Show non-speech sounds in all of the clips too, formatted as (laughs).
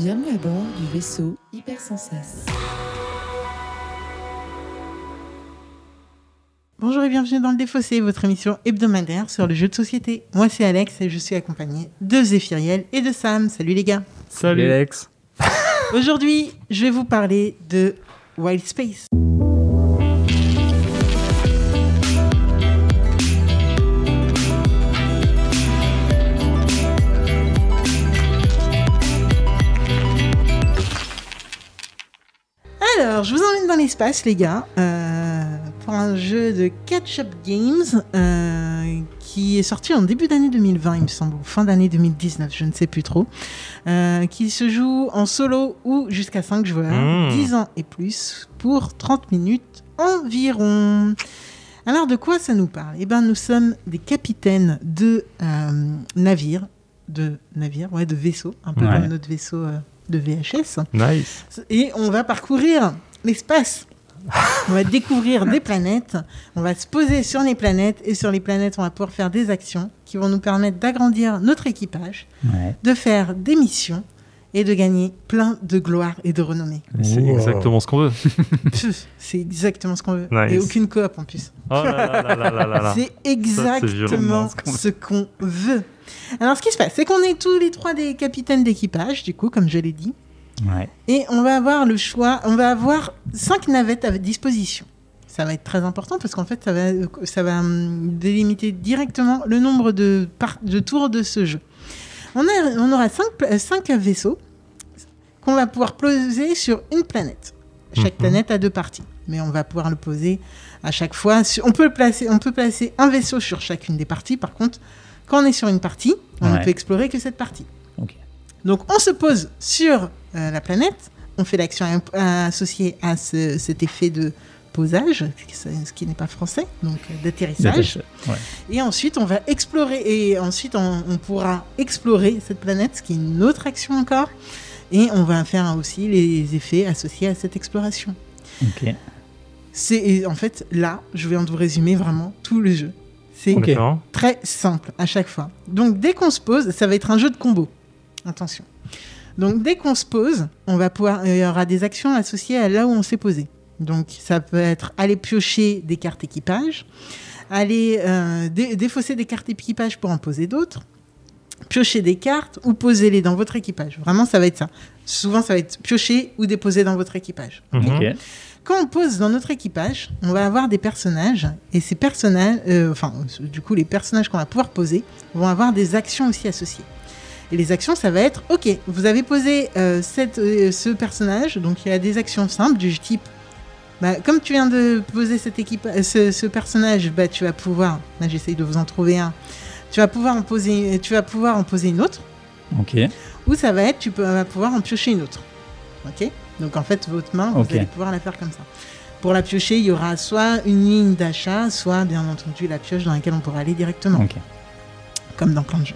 Bienvenue à bord du vaisseau Hypersensas. Bonjour et bienvenue dans le Défaussé, votre émission hebdomadaire sur le jeu de société. Moi c'est Alex et je suis accompagné de Zéphiriel et de Sam. Salut les gars. Salut Alex. Aujourd'hui, je vais vous parler de Wild Space. Je vous emmène dans l'espace, les gars, euh, pour un jeu de Catch-up Games euh, qui est sorti en début d'année 2020, il me semble, ou fin d'année 2019, je ne sais plus trop, euh, qui se joue en solo ou jusqu'à 5 joueurs, Mmh. 10 ans et plus, pour 30 minutes environ. Alors, de quoi ça nous parle? Eh bien, nous sommes des capitaines de navires, de navires, ouais, de vaisseaux, un peu Ouais. comme notre vaisseau de VHS. Nice. Et on va parcourir l'espace. On va découvrir des planètes, on va se poser sur les planètes et sur les planètes on va pouvoir faire des actions qui vont nous permettre d'agrandir notre équipage, Ouais. de faire des missions et de gagner plein de gloire et de renommée. C'est Wow. exactement ce qu'on veut. (laughs) C'est exactement ce qu'on veut. Nice. Et aucune coop en plus. Oh. C'est exactement violent, ce qu'on veut. Alors ce qui se passe, c'est qu'on est tous les trois des capitaines d'équipage, du coup, comme je l'ai dit. Ouais. Et on va avoir le choix, on va avoir cinq navettes à disposition. Ça va être très important parce qu'en fait, ça va, ça va hum, délimiter directement le nombre de, de tours de ce jeu. On, a, on aura cinq, pla- cinq vaisseaux qu'on va pouvoir poser sur une planète. Chaque Mhm. planète a deux parties, mais on va pouvoir le poser à chaque fois. On peut, placer, on peut placer un vaisseau sur chacune des parties. Par contre, quand on est sur une partie, on ne peut explorer que cette partie. Donc on se pose sur euh, la planète, on fait l'action associée à ce- cet effet de posage, ce qui n'est pas français, donc euh, d'atterrissage. Ouais. Et ensuite on va explorer, et ensuite on, on pourra explorer cette planète, ce qui est une autre action encore. Et on va faire aussi les effets associés à cette exploration. Ok. C'est en fait là, je viens de vous résumer vraiment tout le jeu. C'est très simple à chaque fois. Donc dès qu'on se pose, ça va être un jeu de combo. Attention. Donc dès qu'on se pose, on va pouvoir, il y aura des actions associées à là où on s'est posé. Donc ça peut être aller piocher des cartes équipage, aller euh, dé- défausser des cartes équipage pour en poser d'autres, piocher des cartes ou poser-les dans votre équipage. Vraiment, ça va être ça. Souvent, ça va être piocher ou déposer dans votre équipage. Mhm. Quand on pose dans notre équipage, on va avoir des personnages et ces personnages, euh, enfin, euh, du coup, les personnages qu'on va pouvoir poser vont avoir des actions aussi associées. Et les actions, ça va être, ok, vous avez posé euh, cette, euh, ce personnage, donc il y a des actions simples du type, bah, comme tu viens de poser cette équipe, euh, ce, ce personnage, bah, tu vas pouvoir, là j'essaye de vous en trouver un, tu vas pouvoir en poser, tu vas pouvoir en poser une autre, Ok. ou ça va être, tu peux, vas pouvoir en piocher une autre. Ok? Donc en fait, votre main, vous allez pouvoir la faire comme ça. Pour la piocher, il y aura soit une ligne d'achat, soit bien entendu la pioche dans laquelle on pourra aller directement, Ok. Comme dans plein de jeux.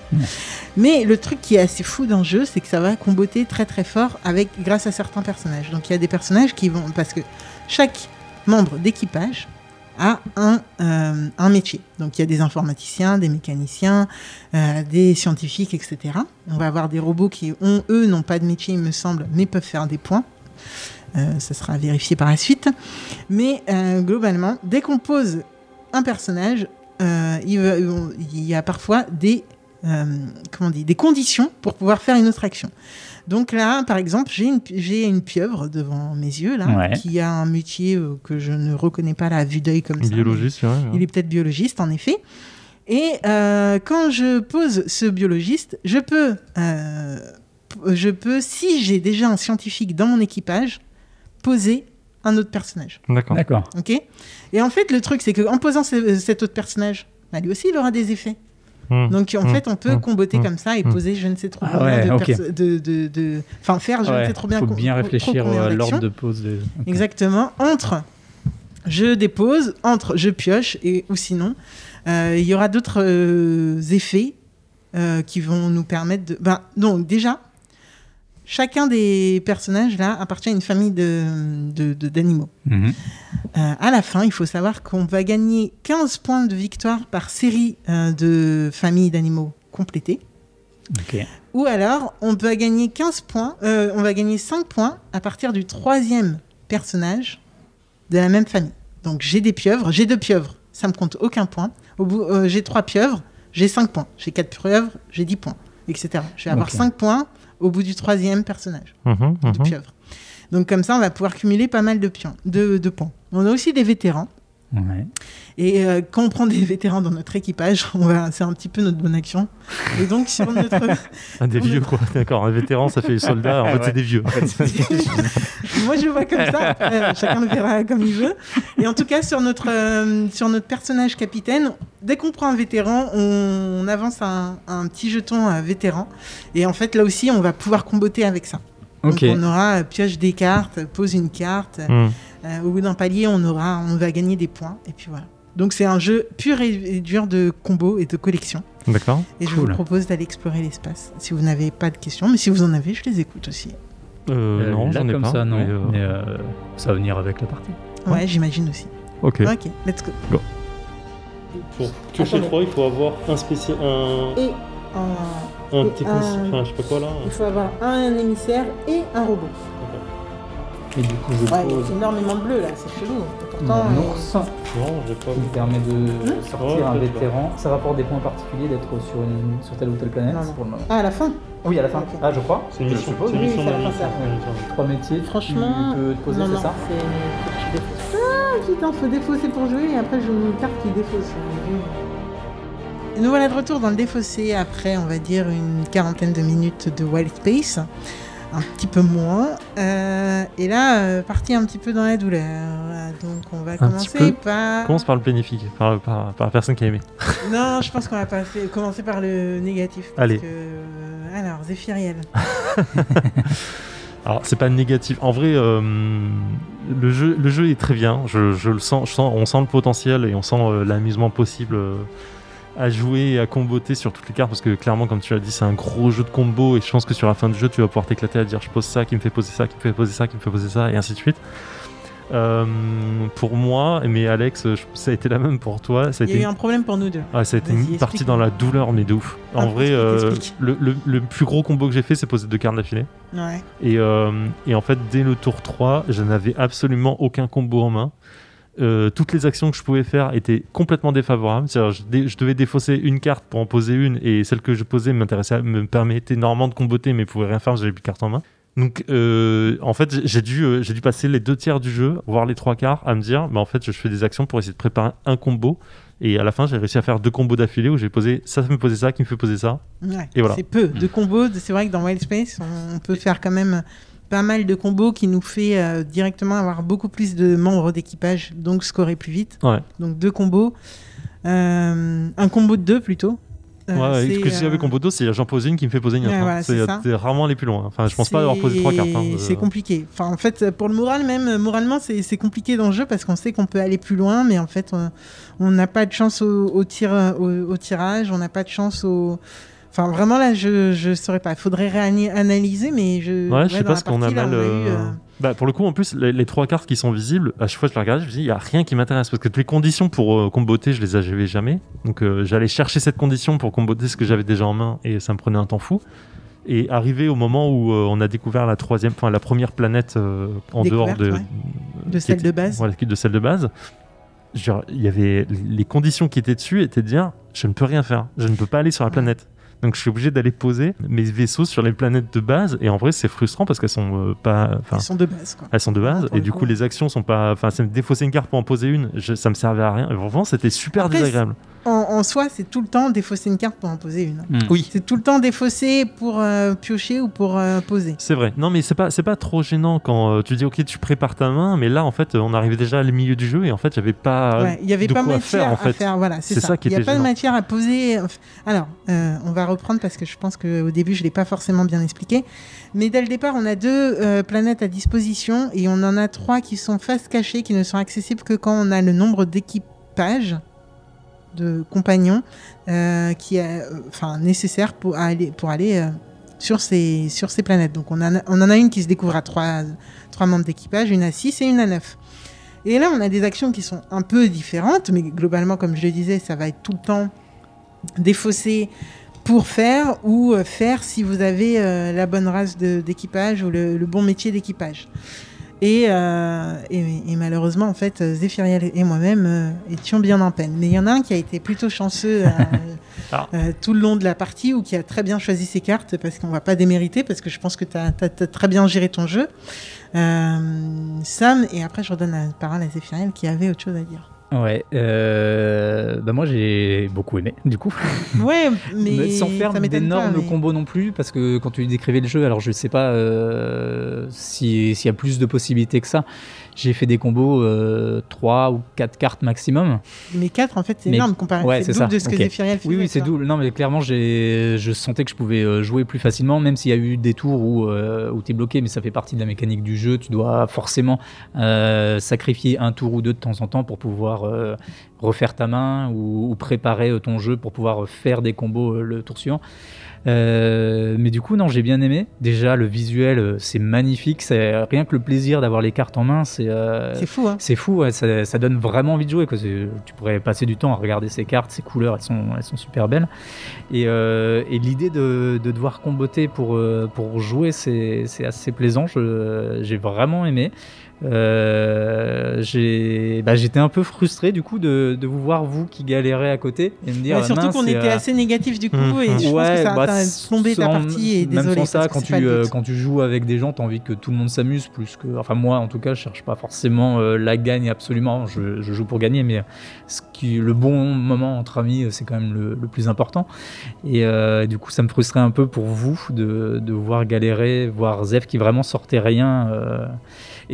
Mais le truc qui est assez fou dans le jeu, c'est que ça va comboter très très fort avec grâce à certains personnages. Donc il y a des personnages qui vont parce que chaque membre d'équipage a un, euh, un métier. Donc il y a des informaticiens, des mécaniciens, euh, des scientifiques, etc. On va avoir des robots qui ont eux n'ont pas de métier, il me semble, mais peuvent faire des points. Euh, ça sera vérifié par la suite. Mais globalement, dès qu'on pose un personnage, il, va- il y a parfois des, euh, comment on dit, des conditions pour pouvoir faire une autre action. Donc là, par exemple, j'ai une, j'ai une pieuvre devant mes yeux, là, Ouais. qui a un métier euh, que je ne reconnais pas à vue d'œil comme ça. Biologiste, ouais. Il est peut-être biologiste, en effet. Et euh, quand je pose ce biologiste, je peux, euh, je peux, si j'ai déjà un scientifique dans mon équipage, poser un autre personnage. D'accord. D'accord. Ok Et en fait, le truc, c'est qu'en posant ce- cet autre personnage, bah, lui aussi, il aura des effets. Hmm. Donc, en Hmm. fait, on peut Hmm. comboter comme ça et poser je ne sais trop Ah combien ouais, de, ok. perso- de, de, de- Enfin, faire je ne sais trop bien faut co- bien réfléchir à l'ordre d'actions. de pause. de- ok. Exactement. Entre je dépose, entre je pioche, et, ou sinon, euh, il y aura d'autres euh, effets euh, qui vont nous permettre de. Ben, donc, déjà, chacun des personnages là appartient à une famille de- d'animaux. Euh, à la fin, il faut savoir qu'on va gagner 15 points de victoire par série euh, de familles d'animaux complétées. Ok. Ou alors, on peut gagner 15 points, euh, on va gagner 5 points à partir du troisième personnage de la même famille. Donc j'ai des pieuvres, j'ai deux pieuvres, ça me compte aucun point. Au bout, j'ai trois pieuvres, j'ai 5 points. J'ai quatre pieuvres, j'ai 10 points, etc. Je vais avoir Ok. 5 points au bout du troisième personnage Mhm, de mhm. pieuvre. Donc comme ça, on va pouvoir cumuler pas mal de, pions, de, de points. On a aussi des vétérans. Ouais. Et euh, quand on prend des vétérans dans notre équipage, on va, c'est un petit peu notre bonne action. Et donc sur (laughs) notre, Ah, des vieux, quoi. D'accord, un vétéran, ça fait les soldats. En fait, Ouais. c'est des vieux. (laughs) moi je le vois comme ça. Après, euh, chacun le verra comme il veut. Et en tout cas sur notre euh, sur notre personnage capitaine, dès qu'on prend un vétéran, on, on avance un, un petit jeton à vétéran. Et en fait là aussi, on va pouvoir comboter avec ça. Donc on aura pioche des cartes, pose une carte. Hmm. Euh, au bout d'un palier, on aura, on va gagner des points. Et puis voilà. Donc c'est un jeu pur et dur de combo et de collection. D'accord. Et je vous propose d'aller explorer l'espace. Si vous n'avez pas de questions, mais si vous en avez, je les écoute aussi. Euh, Euh, non, là, j'en ai comme pas. ça, non. mais, euh, Mais euh, ça va venir avec la partie. Ouais, j'imagine aussi. Ok. Ok, let's go. Pour piocher Attendez. 3, il faut avoir un spécial. un. Et un et technicien. un- Enfin, je sais pas quoi là. il faut avoir un émissaire et un robot. Et du coup, je Ouais, il y a énormément de bleu là, c'est chelou. Pourtant, mon euh, ours qui permet de Hein sortir Ouais, un vétéran. Ça rapporte des points particuliers d'être sur, une, sur telle ou telle planète. Non, non. pour le moment. Ah, à la fin Oui, à la fin. Ah, je crois. C'est une mission. Oui, mission semble. Trois métiers. que Franchement, Tu peux te poser, c'est ça c'est. Ah, putain, faut défausser pour jouer et après je une carte qui défausse. Nous voilà de retour dans le défaussé après, on va dire, une quarantaine de minutes de Wild Space. Un petit peu moins. Euh, et là, euh, parti un petit peu dans la douleur. Donc on va commencer par. Commence par le bénéfique, par, par, par la personne qui a aimé. (laughs) Non, je pense qu'on va passer, commencer par le négatif. parce Allez. que, euh, alors, Zéphiriel. (laughs) Alors, c'est pas négatif. En vrai, euh, le, jeu, le jeu est très bien. Je, je le sens, je sens, on sent le potentiel et on sent l'amusement possible à jouer et à comboter sur toutes les cartes. Parce que clairement, comme tu l'as dit, c'est un gros jeu de combo. Et je pense que sur la fin du jeu, tu vas pouvoir t'éclater à dire je pose ça, qui me fait poser ça, qui me fait poser ça, qui me fait poser ça, et ainsi de suite. Euh, pour moi, mais Alex, je- ça a été la même pour toi. Ça a Il y a eu un problème pour nous deux. Ah, ça a été une partie dans la douleur, mais de ouf. En Ah, vrai, euh, le, le- le plus gros combo que j'ai fait, c'est poser deux cartes d'affilée. Ouais. Et, euh, et en fait, dès le tour 3, je n'avais absolument aucun combo en main. Euh, toutes les actions que je pouvais faire étaient complètement défavorables. Je, dé- je devais défausser une carte pour en poser une, et celle que je posais m'intéressait, me permettait normalement de comboter, mais pouvait rien faire, parce que j'avais plus de cartes en main. Donc, euh, en fait, j'ai- j'ai dû, euh, j'ai dû passer les deux tiers du jeu, voire les trois quarts, à me dire, bah, en fait, je fais des actions pour essayer de préparer un combo. Et à la fin, j'ai réussi à faire deux combos d'affilée où j'ai posé ça, ça me posait ça, qui me fait poser ça. Ouais, Et voilà. C'est peu de combos. C'est vrai que dans Wild Space, on peut faire quand même pas mal de combos qui nous fait euh, directement avoir beaucoup plus de membres d'équipage, donc scorer plus vite. Ouais. Donc deux combos. Euh, un combo de deux plutôt. Euh, Ouais, ce que je avec euh, combo 2, c'est j'en pose une qui me fait poser une autre. Hein. voilà, c'est rarement aller plus loin. Enfin, je pense pas avoir posé trois cartes. hein. C'est- compliqué. Enfin, en fait, pour le moral même, moralement, c'est compliqué dans le jeu parce qu'on sait qu'on peut aller plus loin, mais en fait, on- on n'a pas de chance au, au tir, au, au tirage, on n'a pas de chance au. Enfin, vraiment là, je je saurais pas. Il faudrait réanalyser, mais je. Ouais, je sais pas ce qu'on a là, mal. on eu, euh, euh, Bah, pour le coup, en plus, les, les trois cartes qui sont visibles, à chaque fois que je les regardais, je me dis, il n'y a rien qui m'intéresse. Parce que toutes les conditions pour euh, comboter, je les avais jamais. Donc, euh, j'allais chercher cette condition pour comboter ce que j'avais déjà en main et ça me prenait un temps fou. Et arrivé au moment où euh, on a découvert la troisième, enfin la première planète euh, en dehors de, ouais. De celle était- de base. Voilà, de celle de base. Il y avait les conditions qui étaient dessus étaient de dire, je ne peux rien faire, je ne peux pas aller sur la Ouais. planète. Donc je suis obligé d'aller poser mes vaisseaux sur les planètes de base et en vrai c'est frustrant parce qu'elles sont euh, pas, Ils sont de base, quoi. elles sont de base et du coup. coup les actions sont pas, enfin c'est me défausser une carte pour en poser une, je- ça me servait à rien. Et vraiment c'était super Après, désagréable. En, en soi, c'est tout le temps défausser une carte pour en poser une. Hmm. Oui. C'est tout le temps défausser pour euh, piocher ou pour euh, poser. C'est vrai. Non, mais c'est pas, c'est pas trop gênant quand euh, tu dis ok, tu prépares ta main, mais là en fait, on arrivait déjà au milieu du jeu et en fait, j'avais pas Ouais, il y avait de pas quoi matière faire en fait. Voilà, c'est ça. ça qui il n'y a pas de matière à poser. Alors, euh, on va reprendre parce que je pense qu'au début, je l'ai pas forcément bien expliqué. Mais dès le départ, on a deux euh, planètes à disposition et on en a trois qui sont face cachée, qui ne sont accessibles que quand on a le nombre d'équipages de compagnons euh, qui est euh, enfin nécessaire pour aller pour aller euh, sur ces sur ces planètes. Donc on en a, on en a une qui se découvre à trois trois membres d'équipage, une à 6 et une à 9. Et là, on a des actions qui sont un peu différentes, mais globalement, comme je le disais, ça va être tout le temps défausser pour faire ou faire si vous avez la bonne race d'équipage ou le bon métier d'équipage. Et, euh, et, et malheureusement, en fait, Zéphiriel et moi-même euh, étions bien en peine. Mais il y en a un qui a été plutôt chanceux (laughs) euh, Ah. tout le long de la partie ou qui a très bien choisi ses cartes parce qu'on va pas démériter parce que je pense que tu as, très bien géré ton jeu. Sam, et après je redonne la parole à Zéphiriel qui avait autre chose à dire. Ouais, euh, bah moi j'ai beaucoup aimé du coup. (laughs) Ouais, (laughs) mais Mais sans faire d'énormes mais- combos non plus, parce que quand tu décrivais le jeu, alors je sais pas euh, si- s'il y a plus de possibilités que ça. J'ai fait des combos 3 ou 4 cartes maximum. Mais 4 en fait c'est Mais- énorme comparé ouais, c'est double ça, de ce que ok. Zéphiriel faisait. Oui, oui, c'est double. Non, mais clairement, j'ai, je sentais que je pouvais euh, jouer plus facilement, même s'il y a eu des tours où, euh, où tu es bloqué, mais ça fait partie de la mécanique du jeu. Tu dois forcément euh, sacrifier un tour ou deux de temps en temps pour pouvoir euh, refaire ta main ou, ou préparer euh, ton jeu pour pouvoir faire des combos euh, le tour suivant. Euh, mais du coup, non, j'ai bien aimé. Déjà, le visuel, euh, c'est magnifique. C'est rien que le plaisir d'avoir les cartes en main, c'est. euh, C'est fou, hein. c'est fou, ouais, ça, ça donne vraiment envie de jouer. Quoi. Tu pourrais passer du temps à regarder ces cartes, ces couleurs, elles sont, elles sont super belles. Et, euh, et l'idée de, de devoir comboter pour, pour jouer, c'est c'est assez plaisant. J'ai vraiment aimé. Euh, j'ai- bah, J'étais un peu frustré du coup de, de vous voir, vous qui galérez à côté, et me dire. Ouais, surtout qu'on était euh, assez négatif du coup Mhm. et je pense Ouais, que ça bah, a plombé ta sans- partie et même désolé. sans ça, quand tu, euh, quand tu joues avec des gens, tu as envie que tout le monde s'amuse plus que. Enfin, moi, en tout cas, je cherche pas forcément la gagne absolument. Je, je joue pour gagner, mais ce qui, le bon moment entre amis, c'est quand même le, le plus important. Et du coup, ça me frustrait un peu pour vous de, de voir galérer, voir Zef qui vraiment sortait rien.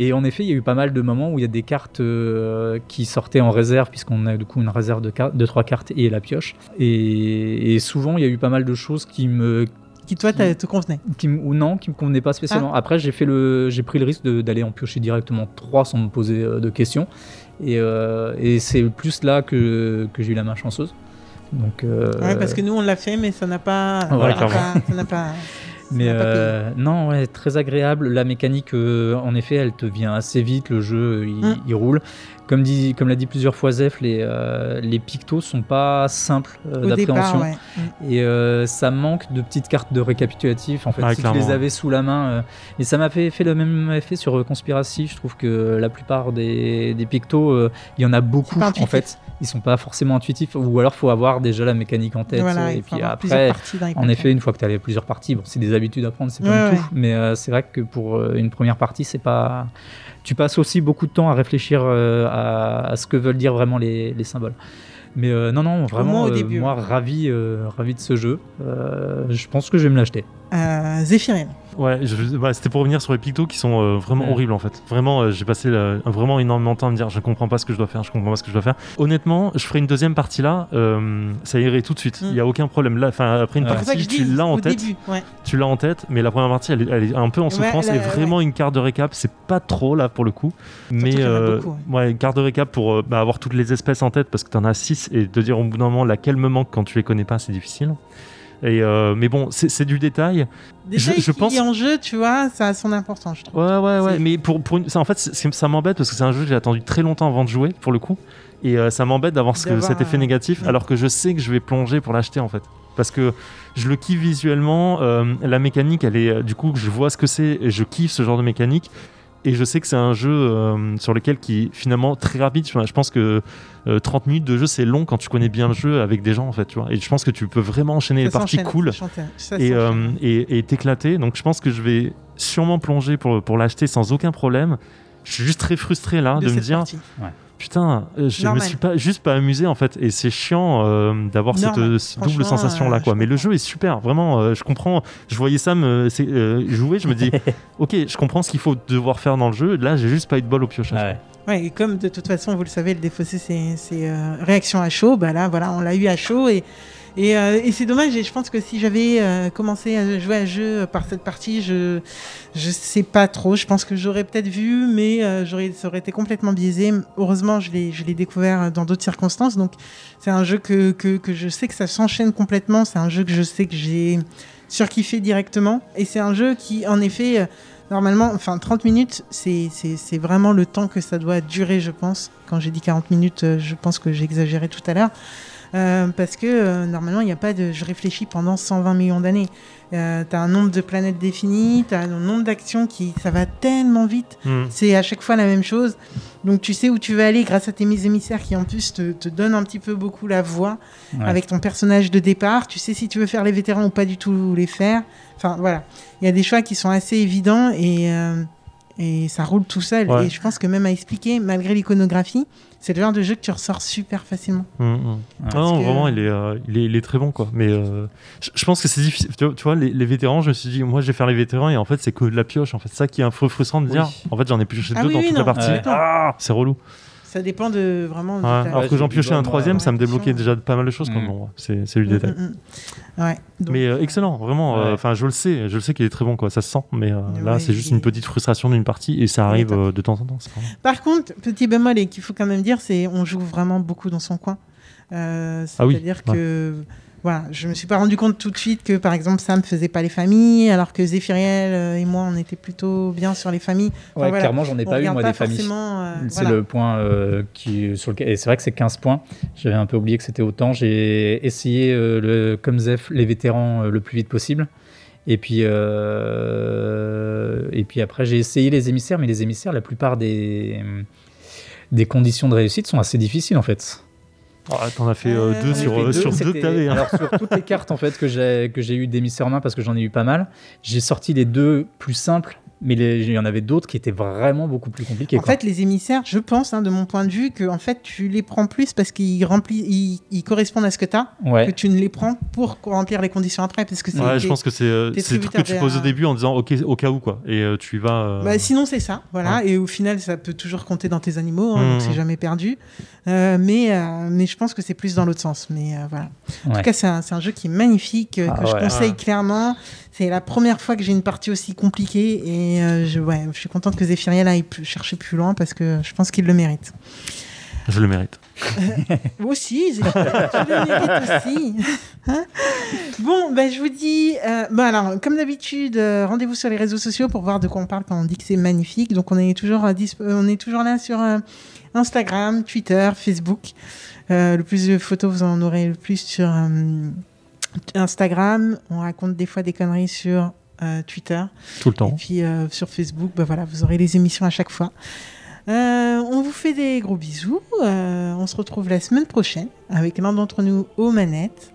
Et en effet, il y a eu pas mal de moments où il y a des cartes euh, qui sortaient en réserve, puisqu'on a du coup une réserve de, de trois cartes et la pioche. Et, et souvent, il y a eu pas mal de choses qui me, Qui toi t'as- te convenait. qui, ou non, qui me convenait pas spécialement. Après, j'ai fait le, j'ai pris le risque d'aller en piocher directement trois sans me poser euh, de questions. Et, euh, et c'est plus là que, que j'ai eu la main chanceuse. Donc, euh, Ouais, parce que nous on l'a fait mais ça n'a pas. Voilà, ça pas- ça n'a pas. Mais euh, non, ouais, très agréable. La mécanique, euh, en effet, elle te vient assez vite. Le jeu, il, Mm. il roule. Comme dit, comme l'a dit plusieurs fois Zef, les, euh, les pictos sont pas simples euh, d'appréhension. ouais. Mm. Et euh, ça manque de petites cartes de récapitulatif. En fait, Ouais, si tu les avais sous la main. euh, Et ça m'a fait, fait le même effet sur euh, Conspiracy. Je trouve que la plupart des, des pictos, euh, il y en a beaucoup. pas En fait, ils sont pas forcément intuitifs. Ou alors, faut avoir déjà la mécanique en tête. Voilà, et puis après, en effet, une fois que tu as les plusieurs parties, bon, c'est des habitudes à prendre, c'est comme Ouais, tout. ouais. Mais euh, c'est vrai que pour euh, une première partie, c'est pas. Tu passes aussi beaucoup de temps à réfléchir euh, à, à ce que veulent dire vraiment les, les symboles. Mais euh, non, non, vraiment, au euh, début, moi, ravi, euh, ravi de ce jeu. Je pense que je vais me l'acheter. Euh, Zéphirine. Ouais, bah, c'était pour revenir sur les pictos qui sont euh, vraiment Mm. horribles en fait. Vraiment, euh, j'ai passé euh, vraiment énormément de temps à me dire je comprends pas ce que je dois faire, je comprends pas ce que je dois faire. Honnêtement, je ferai une deuxième partie là, euh, ça irait tout de suite. Il Mm. y a aucun problème. Là, enfin après une partie, tu l'as en tête, début. Ouais. tu l'as en tête, mais la première partie, elle est, elle est un peu en souffrance là, et vraiment une carte de récap, c'est pas trop là pour le coup. mais beaucoup, ouais, carte de récap pour bah, avoir toutes les espèces en tête parce que t'en as 6 et de dire au bout d'un moment laquelle me manque quand tu les connais pas, c'est difficile. Et euh, mais bon, c'est du détail. Déjà, Je- je qui pense- est en jeu, tu vois, ça a son importance, je trouve. Ouais, ouais, ouais. Mais pour, pour une- ça, en fait, ça m'embête parce que c'est un jeu que j'ai attendu très longtemps avant de jouer, pour le coup. Et euh, ça m'embête d'avoir ce cet effet un- négatif, alors que je sais que je vais plonger pour l'acheter, en fait. Parce que je le kiffe visuellement. euh, la mécanique, elle est. Du coup, je vois ce que c'est et je kiffe ce genre de mécanique. Et je sais que c'est un jeu euh, sur lequel qui est finalement très rapide. Je pense que euh, 30 minutes de jeu, c'est long quand tu connais bien le jeu avec des gens, en fait. Tu vois. Et je pense que tu peux vraiment enchaîner les parties cool et, euh, et, et t'éclater. Donc je pense que je vais sûrement plonger pour, pour l'acheter sans aucun problème. Je suis juste très frustré là de, me dire partie. Putain, euh, je Normal. me suis pas juste pas amusé en fait et c'est chiant euh, d'avoir cette Normal. euh, double sensation là quoi. Mais le jeu est super, vraiment. euh, je comprends. Je voyais euh, jouer, je me dis (laughs) ok, je comprends ce qu'il faut devoir faire dans le jeu. Là, j'ai juste pas eu de bol au piochage. Ouais, et comme de toute façon, vous le savez, le défaussé, c'est c'est, euh, réaction à chaud. Bah là, voilà, on l'a eu à chaud. Et, et, euh, et c'est dommage. Et je pense que si j'avais euh, commencé à jouer à jeu par cette partie, je je sais pas trop. Je pense que j'aurais peut-être vu, mais euh, j'aurais, ça aurait été complètement biaisé. Heureusement, je l'ai, je l'ai découvert dans d'autres circonstances. Donc, c'est un jeu que, que, que je sais que ça s'enchaîne complètement. C'est un jeu que je sais que j'ai surkiffé directement. Et c'est un jeu qui, en effet, euh, normalement, enfin, 30 minutes, c'est, c'est, c'est vraiment le temps que ça doit durer, je pense. Quand j'ai dit 40 minutes, euh, je pense que j'ai exagéré tout à l'heure. Euh, parce que euh, normalement, il n'y a pas de je réfléchis pendant 120 millions d'années. Euh, tu as un nombre de planètes défini, tu as un nombre d'actions qui. Ça va tellement vite. Hmm. C'est à chaque fois la même chose. Donc tu sais où tu vas aller grâce à tes mises émissaires qui en plus te, te donnent un petit peu beaucoup la voix Ouais. avec ton personnage de départ. Tu sais si tu veux faire les vétérans ou pas du tout les faire. Enfin voilà, il y a des choix qui sont assez évidents et, euh, et ça roule tout seul. Ouais. Et je pense que même à expliquer, malgré l'iconographie, c'est le genre de jeu que tu ressors super facilement. Hmm, hmm. Ah non, que- vraiment, il est, euh, il, est, il est très bon, quoi. Mais euh, je, je pense que c'est difficile. Tu vois, tu vois, les, les vétérans, je me suis dit, moi, je vais faire les vétérans, et en fait, c'est que de la pioche. En fait, c'est ça qui est un peu frustrant de Oui. dire. En fait, j'en ai pioché Ah deux oui, dans oui, toute non. la partie. Ouais. Ah, c'est relou. Ça dépend de vraiment. de Ouais, ta- alors Ouais, que j'en piochais un troisième, ça me débloquait déjà pas mal de choses. Mm. Comme bon, c'est c'est du Mm, détail. mm, mm. Ouais. Donc, Mais euh, excellent, vraiment. euh, Ouais. Enfin, je le sais, je le sais qu'il est très bon, quoi. Ça se sent. Mais euh, là, c'est juste une petite frustration d'une partie, et ça arrive euh, de temps en temps. Par contre, petit bémol et qu'il faut quand même dire, c'est on joue vraiment beaucoup dans son coin. Euh, Ah oui, C'est-à-dire que voilà, je me suis pas rendu compte tout de suite que par exemple Sam faisait pas les familles, alors que Zéphiriel euh, et moi on était plutôt bien sur les familles. Enfin, Ouais, voilà. clairement, j'en ai pas eu, moi, pas des familles. euh, C'est voilà. le point euh, qui, sur lequel. Et c'est vrai que c'est 15 points. J'avais un peu oublié que c'était autant. J'ai essayé, euh, le, comme Zef, les vétérans le plus vite possible. Et puis, et puis après, j'ai essayé les émissaires, mais les émissaires, la plupart des, des conditions de réussite sont assez difficiles en fait. Ah, T'en as fait euh, Euh, deux sur, euh, sur deux que c'était- t'avais. hein. Alors sur toutes les cartes en fait que j'ai que j'ai eu d'émissaires en main parce que j'en ai eu pas mal, j'ai sorti les deux plus simples, mais les- il y en avait d'autres qui étaient vraiment beaucoup plus compliqués. En quoi. fait, les émissaires, je pense, hein, de mon point de vue, que en fait, tu les prends plus parce qu'ils remplissent, ils, ils correspondent à ce que tu as, que tu ne les prends pour remplir les conditions après. Parce que c'est Ouais, je pense que c'est euh, le truc que tu poses au début en disant ok au cas où quoi et euh, tu y vas. euh, Bah, sinon, c'est ça, voilà. Et au final, ça peut toujours compter dans tes animaux, hein, donc c'est jamais perdu. Euh, mais, euh, mais je pense que c'est plus dans l'autre sens. Mais euh, voilà. En Ouais. tout cas, c'est un, c'est un jeu qui est magnifique, euh, Ah que je conseille clairement. C'est la première fois que j'ai une partie aussi compliquée et euh, je, ouais, je suis contente que Zéphiriel aille chercher plus loin parce que je pense qu'il le mérite. Je le mérite. Moi aussi, tu le mérites aussi. Hein bon, ben, je vous dis, euh, bon, alors, comme d'habitude, euh, rendez-vous sur les réseaux sociaux pour voir de quoi on parle quand on dit que c'est magnifique. Donc, on est toujours, euh, on est toujours là sur euh, Instagram, Twitter, Facebook. Euh, le plus de photos, vous en aurez le plus sur euh, Instagram. On raconte des fois des conneries sur euh, Twitter. Tout le Et temps. puis euh, sur Facebook, bah voilà, vous aurez les émissions à chaque fois. Euh, on vous fait des gros bisous. On se retrouve la semaine prochaine avec l'un d'entre nous aux manettes.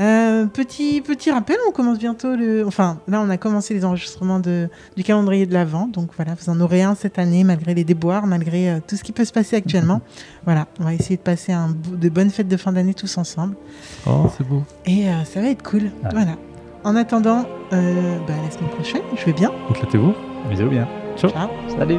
Euh, petit, petit rappel, on commence bientôt le. Enfin, là, on a commencé les enregistrements de, du calendrier de l'Avent. Donc voilà, vous en aurez un cette année, malgré les déboires, malgré euh, tout ce qui peut se passer actuellement. (laughs) voilà, on va essayer de passer un, de bonnes fêtes de fin d'année tous ensemble. Oh, c'est beau. Et euh, ça va être cool. Ah. Voilà. En attendant, euh, bah, la semaine prochaine, je vais bien. Éclatez-vous. Bisous bien. Ciao. Salut.